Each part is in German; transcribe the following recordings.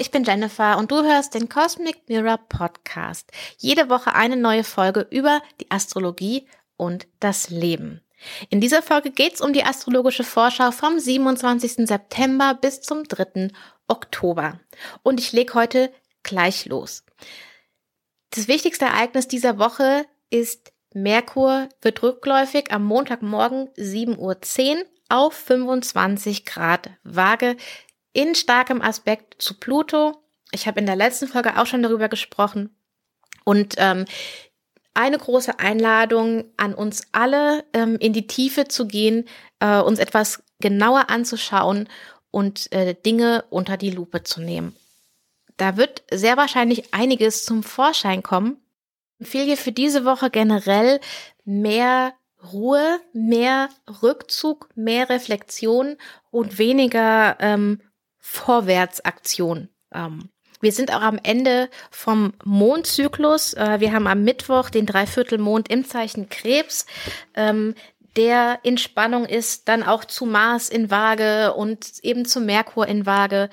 ich bin Jennifer und du hörst den Cosmic Mirror Podcast. Jede Woche eine neue Folge über die Astrologie und das Leben. In dieser Folge geht's um die astrologische Vorschau vom 27. September bis zum 3. Oktober. Und ich lege heute gleich los. Das wichtigste Ereignis dieser Woche ist Merkur wird rückläufig am Montagmorgen 7.10 Uhr auf 25 Grad Waage in starkem Aspekt zu Pluto. Ich habe in der letzten Folge auch schon darüber gesprochen. Und ähm, eine große Einladung an uns alle, ähm, in die Tiefe zu gehen, äh, uns etwas genauer anzuschauen und äh, Dinge unter die Lupe zu nehmen. Da wird sehr wahrscheinlich einiges zum Vorschein kommen. Ich empfehle für diese Woche generell mehr Ruhe, mehr Rückzug, mehr Reflexion und weniger ähm, Vorwärtsaktion. Ähm, wir sind auch am Ende vom Mondzyklus. Äh, wir haben am Mittwoch den Dreiviertelmond im Zeichen Krebs, ähm, der in Spannung ist, dann auch zu Mars in Waage und eben zu Merkur in Waage,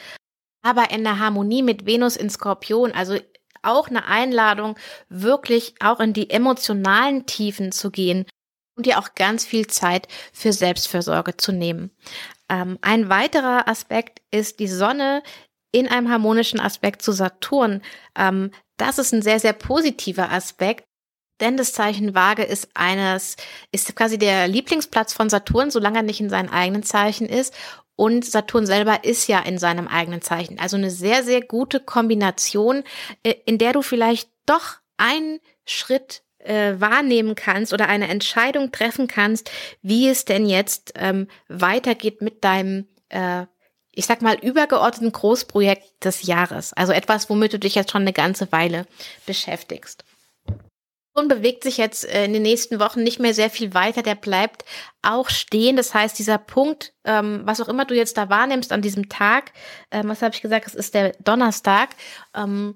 aber in der Harmonie mit Venus in Skorpion. Also auch eine Einladung, wirklich auch in die emotionalen Tiefen zu gehen und dir auch ganz viel Zeit für Selbstfürsorge zu nehmen. Ähm, ein weiterer Aspekt ist die Sonne in einem harmonischen Aspekt zu Saturn. Ähm, das ist ein sehr, sehr positiver Aspekt. Denn das Zeichen Waage ist eines, ist quasi der Lieblingsplatz von Saturn, solange er nicht in seinem eigenen Zeichen ist. Und Saturn selber ist ja in seinem eigenen Zeichen. Also eine sehr, sehr gute Kombination, äh, in der du vielleicht doch einen Schritt äh, wahrnehmen kannst oder eine Entscheidung treffen kannst, wie es denn jetzt ähm, weitergeht mit deinem, äh, ich sag mal, übergeordneten Großprojekt des Jahres. Also etwas, womit du dich jetzt schon eine ganze Weile beschäftigst. Und bewegt sich jetzt äh, in den nächsten Wochen nicht mehr sehr viel weiter. Der bleibt auch stehen. Das heißt, dieser Punkt, ähm, was auch immer du jetzt da wahrnimmst an diesem Tag, ähm, was habe ich gesagt, es ist der Donnerstag, ähm,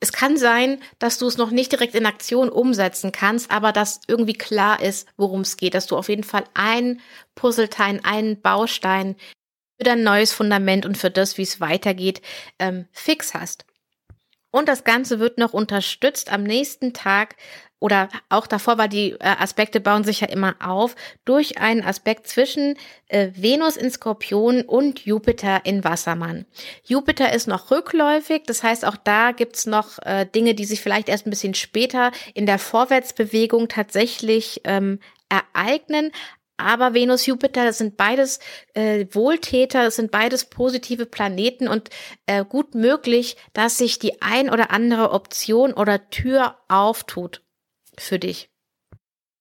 es kann sein, dass du es noch nicht direkt in Aktion umsetzen kannst, aber dass irgendwie klar ist, worum es geht, dass du auf jeden Fall ein Puzzleteil, einen Baustein für dein neues Fundament und für das, wie es weitergeht, ähm, fix hast. Und das Ganze wird noch unterstützt am nächsten Tag oder auch davor, weil die äh, Aspekte bauen sich ja immer auf, durch einen Aspekt zwischen äh, Venus in Skorpion und Jupiter in Wassermann. Jupiter ist noch rückläufig, das heißt auch da gibt's noch äh, Dinge, die sich vielleicht erst ein bisschen später in der Vorwärtsbewegung tatsächlich ähm, ereignen. Aber Venus, Jupiter, das sind beides äh, Wohltäter, das sind beides positive Planeten und äh, gut möglich, dass sich die ein oder andere Option oder Tür auftut für dich.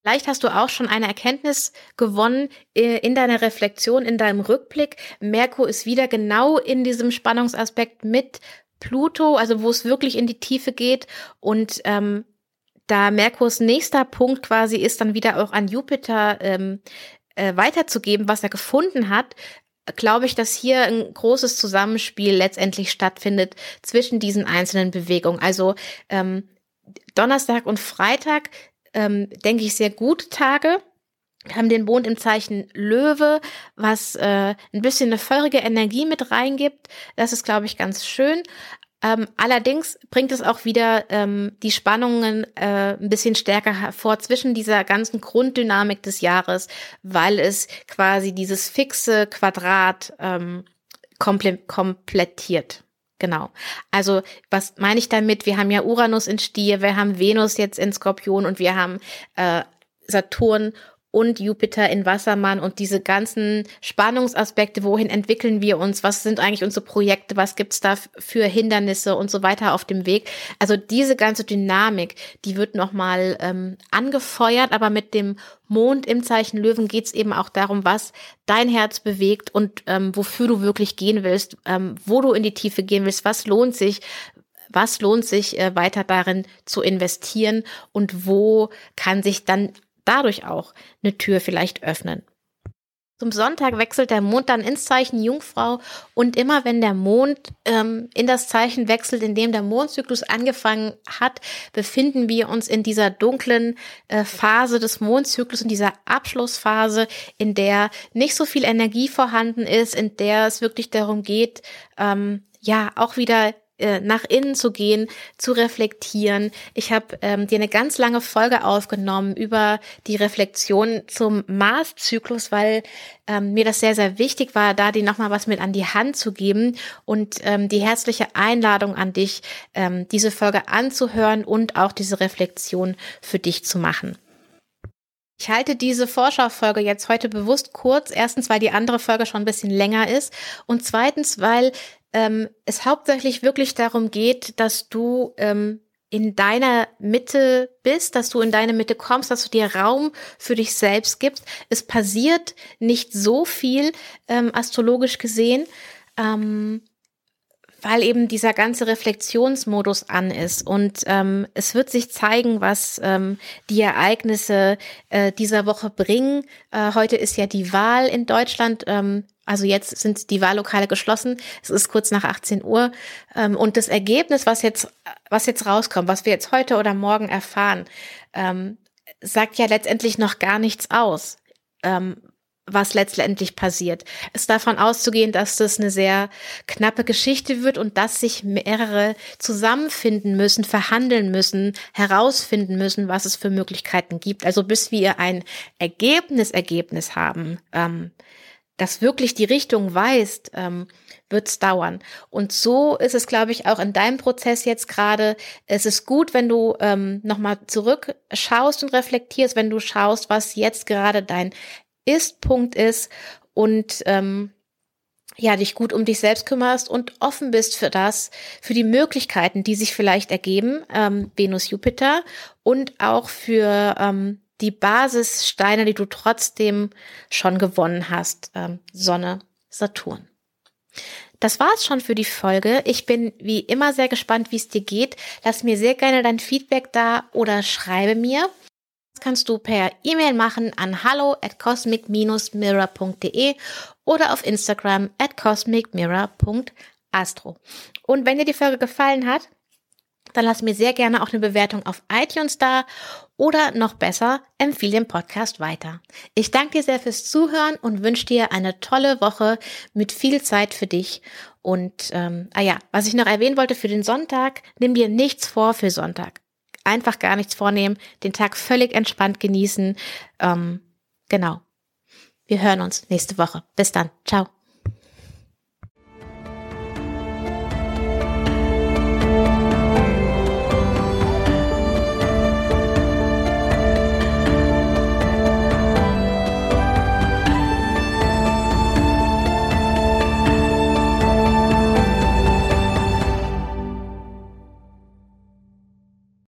Vielleicht hast du auch schon eine Erkenntnis gewonnen äh, in deiner Reflexion, in deinem Rückblick. Merkur ist wieder genau in diesem Spannungsaspekt mit Pluto, also wo es wirklich in die Tiefe geht. Und ähm, da Merkurs nächster Punkt quasi ist, dann wieder auch an Jupiter ähm, äh, weiterzugeben, was er gefunden hat, glaube ich, dass hier ein großes Zusammenspiel letztendlich stattfindet zwischen diesen einzelnen Bewegungen. Also ähm, Donnerstag und Freitag, ähm, denke ich, sehr gute Tage. Wir haben den Mond im Zeichen Löwe, was äh, ein bisschen eine feurige Energie mit reingibt. Das ist, glaube ich, ganz schön. Ähm, allerdings bringt es auch wieder ähm, die Spannungen äh, ein bisschen stärker hervor zwischen dieser ganzen Grunddynamik des Jahres, weil es quasi dieses fixe Quadrat ähm, komple komplettiert. Genau. Also, was meine ich damit? Wir haben ja Uranus in Stier, wir haben Venus jetzt in Skorpion und wir haben äh, Saturn und Jupiter in Wassermann und diese ganzen Spannungsaspekte, wohin entwickeln wir uns, was sind eigentlich unsere Projekte, was gibt's da für Hindernisse und so weiter auf dem Weg. Also diese ganze Dynamik, die wird nochmal ähm, angefeuert, aber mit dem Mond im Zeichen Löwen geht's eben auch darum, was dein Herz bewegt und ähm, wofür du wirklich gehen willst, ähm, wo du in die Tiefe gehen willst, was lohnt sich, was lohnt sich äh, weiter darin zu investieren und wo kann sich dann dadurch auch eine Tür vielleicht öffnen. Zum Sonntag wechselt der Mond dann ins Zeichen Jungfrau und immer wenn der Mond ähm, in das Zeichen wechselt, in dem der Mondzyklus angefangen hat, befinden wir uns in dieser dunklen äh, Phase des Mondzyklus, in dieser Abschlussphase, in der nicht so viel Energie vorhanden ist, in der es wirklich darum geht, ähm, ja auch wieder äh, nach innen zu gehen, zu reflektieren. Ich habe ähm, dir eine ganz lange Folge aufgenommen über die Reflexion zum Marszyklus, weil ähm, mir das sehr, sehr wichtig war, da dir nochmal was mit an die Hand zu geben und ähm, die herzliche Einladung an dich, ähm, diese Folge anzuhören und auch diese Reflexion für dich zu machen. Ich halte diese Vorschaufolge jetzt heute bewusst kurz. Erstens, weil die andere Folge schon ein bisschen länger ist. Und zweitens, weil ähm, es hauptsächlich wirklich darum geht, dass du ähm, in deiner Mitte bist, dass du in deine Mitte kommst, dass du dir Raum für dich selbst gibst. Es passiert nicht so viel ähm, astrologisch gesehen. Ähm, weil eben dieser ganze Reflexionsmodus an ist. Und ähm, es wird sich zeigen, was ähm, die Ereignisse äh, dieser Woche bringen. Äh, heute ist ja die Wahl in Deutschland. Ähm, also jetzt sind die Wahllokale geschlossen. Es ist kurz nach 18 Uhr. Ähm, und das Ergebnis, was jetzt, was jetzt rauskommt, was wir jetzt heute oder morgen erfahren, ähm, sagt ja letztendlich noch gar nichts aus. Ähm, was letztendlich passiert. Es ist davon auszugehen, dass das eine sehr knappe Geschichte wird und dass sich mehrere zusammenfinden müssen, verhandeln müssen, herausfinden müssen, was es für Möglichkeiten gibt. Also bis wir ein Ergebnis, Ergebnis haben, das wirklich die Richtung weist, ähm, wird es dauern. Und so ist es, glaube ich, auch in deinem Prozess jetzt gerade. Es ist gut, wenn du ähm, nochmal zurückschaust und reflektierst, wenn du schaust, was jetzt gerade dein ist-Punkt ist und ähm, ja, dich gut um dich selbst kümmerst und offen bist für das, für die Möglichkeiten, die sich vielleicht ergeben, ähm, Venus, Jupiter und auch für ähm, die Basissteine, die du trotzdem schon gewonnen hast, ähm, Sonne, Saturn. Das war's schon für die Folge. Ich bin wie immer sehr gespannt, wie es dir geht. Lass mir sehr gerne dein Feedback da oder schreibe mir kannst du per E-Mail machen an hallo at cosmic-mirror.de oder auf Instagram at cosmicmirror.astro. Und wenn dir die Folge gefallen hat, dann lass mir sehr gerne auch eine Bewertung auf iTunes da oder noch besser, empfehle den Podcast weiter. Ich danke dir sehr fürs Zuhören und wünsche dir eine tolle Woche mit viel Zeit für dich. Und ähm, ah ja, was ich noch erwähnen wollte für den Sonntag, nimm dir nichts vor für Sonntag einfach gar nichts vornehmen, den Tag völlig entspannt genießen. Ähm, genau. Wir hören uns nächste Woche. Bis dann. Ciao.